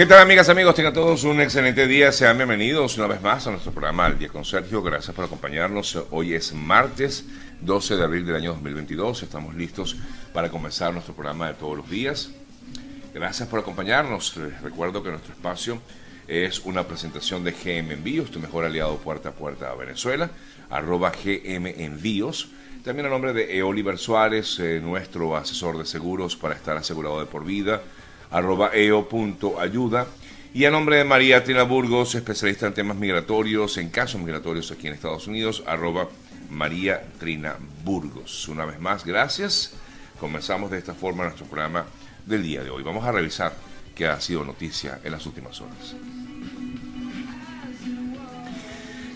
¿Qué tal amigas, amigos? Tengan todos un excelente día. Sean bienvenidos una vez más a nuestro programa El Día con Sergio. Gracias por acompañarnos. Hoy es martes 12 de abril del año 2022. Estamos listos para comenzar nuestro programa de todos los días. Gracias por acompañarnos. Les recuerdo que nuestro espacio es una presentación de GM Envíos, tu mejor aliado puerta a puerta a Venezuela, arroba GM Envíos. También a nombre de Oliver Suárez, eh, nuestro asesor de seguros para estar asegurado de por vida, arroba eo.ayuda. Y a nombre de María Trina Burgos, especialista en temas migratorios, en casos migratorios aquí en Estados Unidos, arroba María Trina Burgos. Una vez más, gracias. Comenzamos de esta forma nuestro programa del día de hoy. Vamos a revisar qué ha sido noticia en las últimas horas.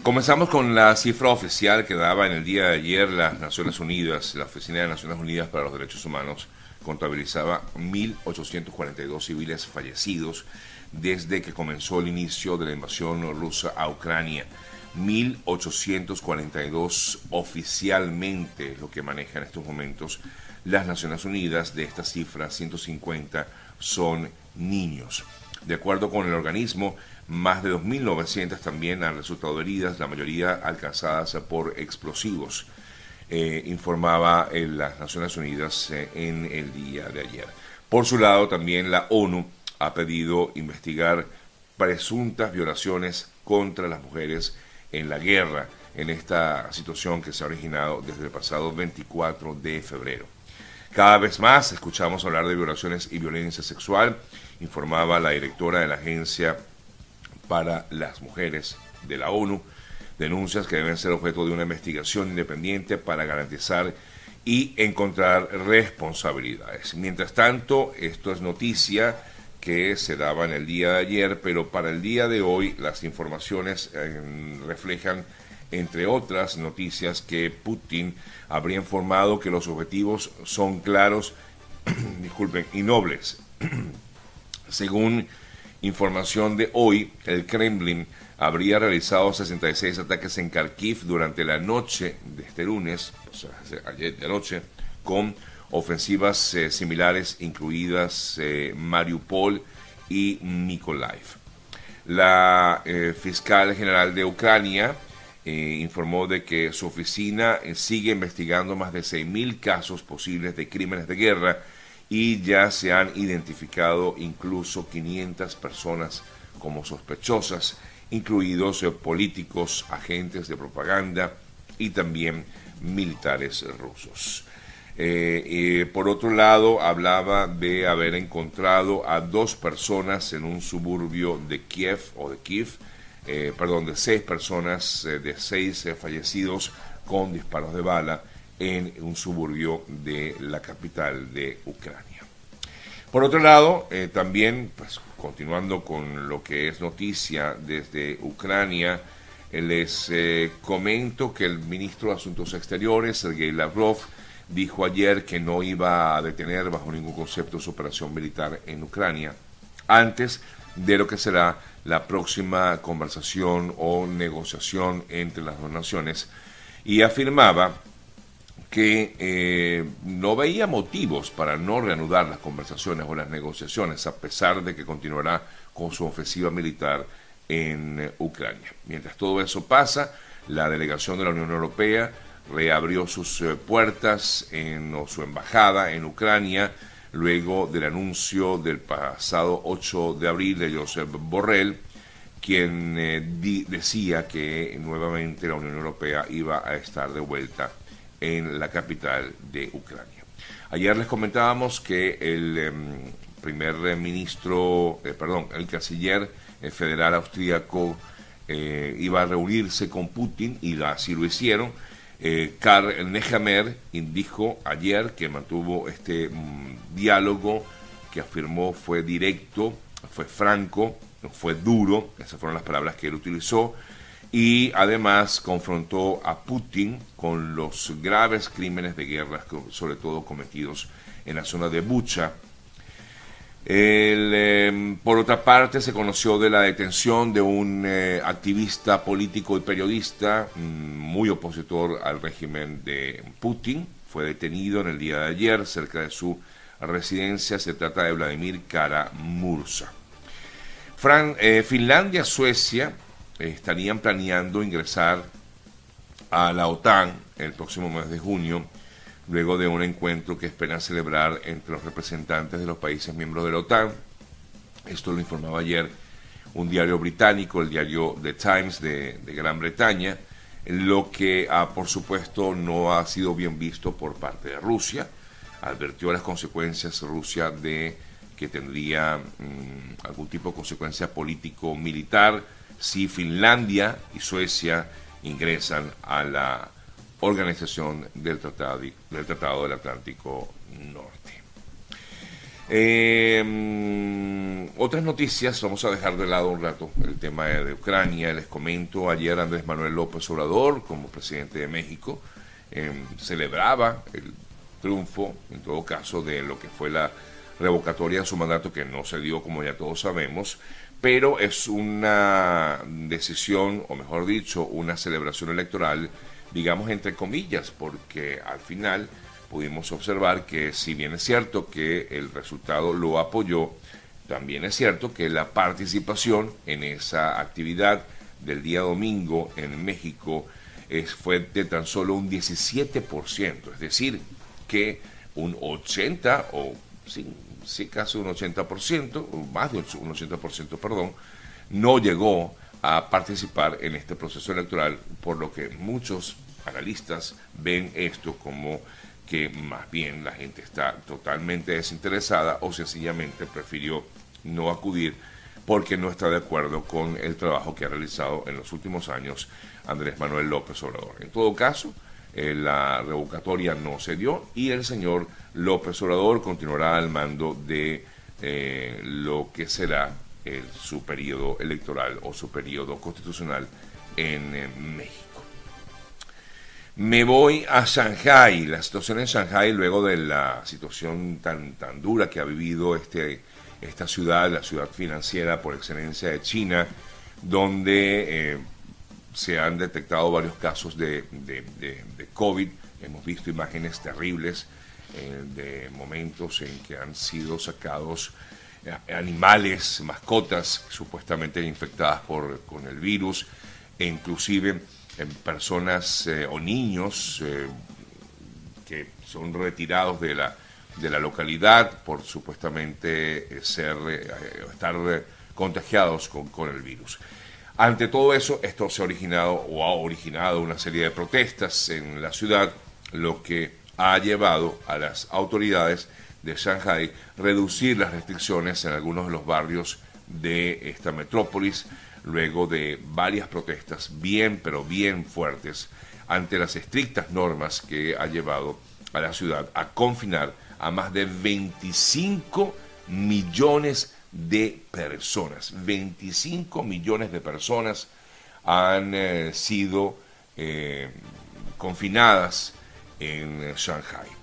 Comenzamos con la cifra oficial que daba en el día de ayer las Naciones Unidas, la Oficina de Naciones Unidas para los Derechos Humanos contabilizaba 1.842 civiles fallecidos desde que comenzó el inicio de la invasión rusa a Ucrania. 1.842 oficialmente lo que maneja en estos momentos las Naciones Unidas. De esta cifra, 150 son niños. De acuerdo con el organismo, más de 2.900 también han resultado heridas, la mayoría alcanzadas por explosivos. Eh, informaba en las Naciones Unidas eh, en el día de ayer. Por su lado, también la ONU ha pedido investigar presuntas violaciones contra las mujeres en la guerra, en esta situación que se ha originado desde el pasado 24 de febrero. Cada vez más escuchamos hablar de violaciones y violencia sexual, informaba la directora de la Agencia para las Mujeres de la ONU, denuncias que deben ser objeto de una investigación independiente para garantizar y encontrar responsabilidades. Mientras tanto, esto es noticia que se daba en el día de ayer, pero para el día de hoy las informaciones eh, reflejan, entre otras noticias, que Putin habría informado que los objetivos son claros, disculpen, y nobles. Según información de hoy, el Kremlin habría realizado 66 ataques en Kharkiv durante la noche de este lunes, o sea, ayer de noche, con ofensivas eh, similares incluidas eh, Mariupol y Mykolaiv. La eh, fiscal general de Ucrania informó de que su oficina sigue investigando más de 6.000 casos posibles de crímenes de guerra y ya se han identificado incluso 500 personas como sospechosas incluidos eh, políticos, agentes de propaganda y también militares rusos. Eh, por otro lado, hablaba de haber encontrado a dos personas en un suburbio de Kiev o de Kiev, eh, perdón, de seis personas, de seis fallecidos con disparos de bala en un suburbio de la capital de Ucrania. Por otro lado, también, pues, continuando con lo que es noticia desde Ucrania, eh, les eh, comento que el ministro de Asuntos Exteriores, Sergei Lavrov, dijo ayer que no iba a detener bajo ningún concepto su operación militar en Ucrania antes de lo que será la próxima conversación o negociación entre las dos naciones y afirmaba que eh, no veía motivos para no reanudar las conversaciones o las negociaciones, a pesar de que continuará con su ofensiva militar en eh, Ucrania. Mientras todo eso pasa, la delegación de la Unión Europea reabrió sus eh, puertas en, o su embajada en Ucrania luego del anuncio del pasado 8 de abril de Josep Borrell, quien decía que nuevamente la Unión Europea iba a estar de vuelta en la capital de Ucrania. Ayer les comentábamos que el em, primer ministro, eh, perdón, el canciller eh, federal austríaco eh, iba a reunirse con Putin y así lo hicieron. Karl Nehammer dijo ayer que mantuvo este mm, diálogo que afirmó fue directo, fue franco, fue duro, esas fueron las palabras que él utilizó, y además confrontó a Putin con los graves crímenes de guerra, sobre todo cometidos en la zona de Bucha. Em, por otra parte, se conoció de la detención de un eh, activista político y periodista mm, muy opositor al régimen de Putin. Fue detenido en el día de ayer cerca de su residencia. Se trata de Vladimir Kara-Murza. Fran, eh, Finlandia, Suecia estarían planeando ingresar a la OTAN el próximo mes de junio, luego de un encuentro que esperan celebrar entre los representantes de los países miembros de la OTAN. Esto lo informaba ayer un diario británico, el diario The Times de, Gran Bretaña, lo que ah, por supuesto no ha sido bien visto por parte de Rusia. Advirtió las consecuencias Rusia de que tendría mm, algún tipo de consecuencia político-militar si Finlandia y Suecia ingresan a la organización del Tratado, del, Tratado del Atlántico Norte. Em, otras noticias, vamos a dejar de lado un rato el tema de Ucrania. Les comento, ayer Andrés Manuel López Obrador, como presidente de México, em, celebraba el triunfo, en todo caso, de lo que fue la revocatoria de su mandato, que no se dio, como ya todos sabemos, pero es una decisión, o mejor dicho, una celebración electoral, digamos entre comillas, porque al final pudimos observar que si bien es cierto que el resultado lo apoyó, también es cierto que la participación en esa actividad del día domingo en México fue de tan solo un 17%, es decir, que un 80 o sí, casi un 80%, o más de un 80%, perdón, no llegó a participar en este proceso electoral, por lo que muchos analistas ven esto como que más bien la gente está totalmente desinteresada o sencillamente prefirió no acudir porque no está de acuerdo con el trabajo que ha realizado en los últimos años Andrés Manuel López Obrador. En todo caso, eh, la revocatoria no se dio y el señor López Obrador continuará al mando de eh, lo que será su periodo electoral o su periodo constitucional en eh, México. Me voy a Shanghai, la situación en Shanghai luego de la situación tan, tan dura que ha vivido este, esta ciudad, la ciudad financiera por excelencia de China, donde se han detectado varios casos de, COVID. Hemos visto imágenes terribles eh, de momentos en que han sido sacados eh, animales, mascotas supuestamente infectadas por, con el virus, e inclusive en personas eh, o niños que son retirados de la, de la localidad por supuestamente ser, estar contagiados con, con el virus. Ante todo eso, esto se ha originado o ha originado una serie de protestas en la ciudad, lo que ha llevado a las autoridades de Shanghai reducir las restricciones en algunos de los barrios de esta metrópolis, luego de varias protestas bien, pero bien fuertes, ante las estrictas normas que ha llevado a la ciudad a confinar a más de 25 millones de de personas. 25 millones de personas han eh, sido eh, confinadas en Shanghai.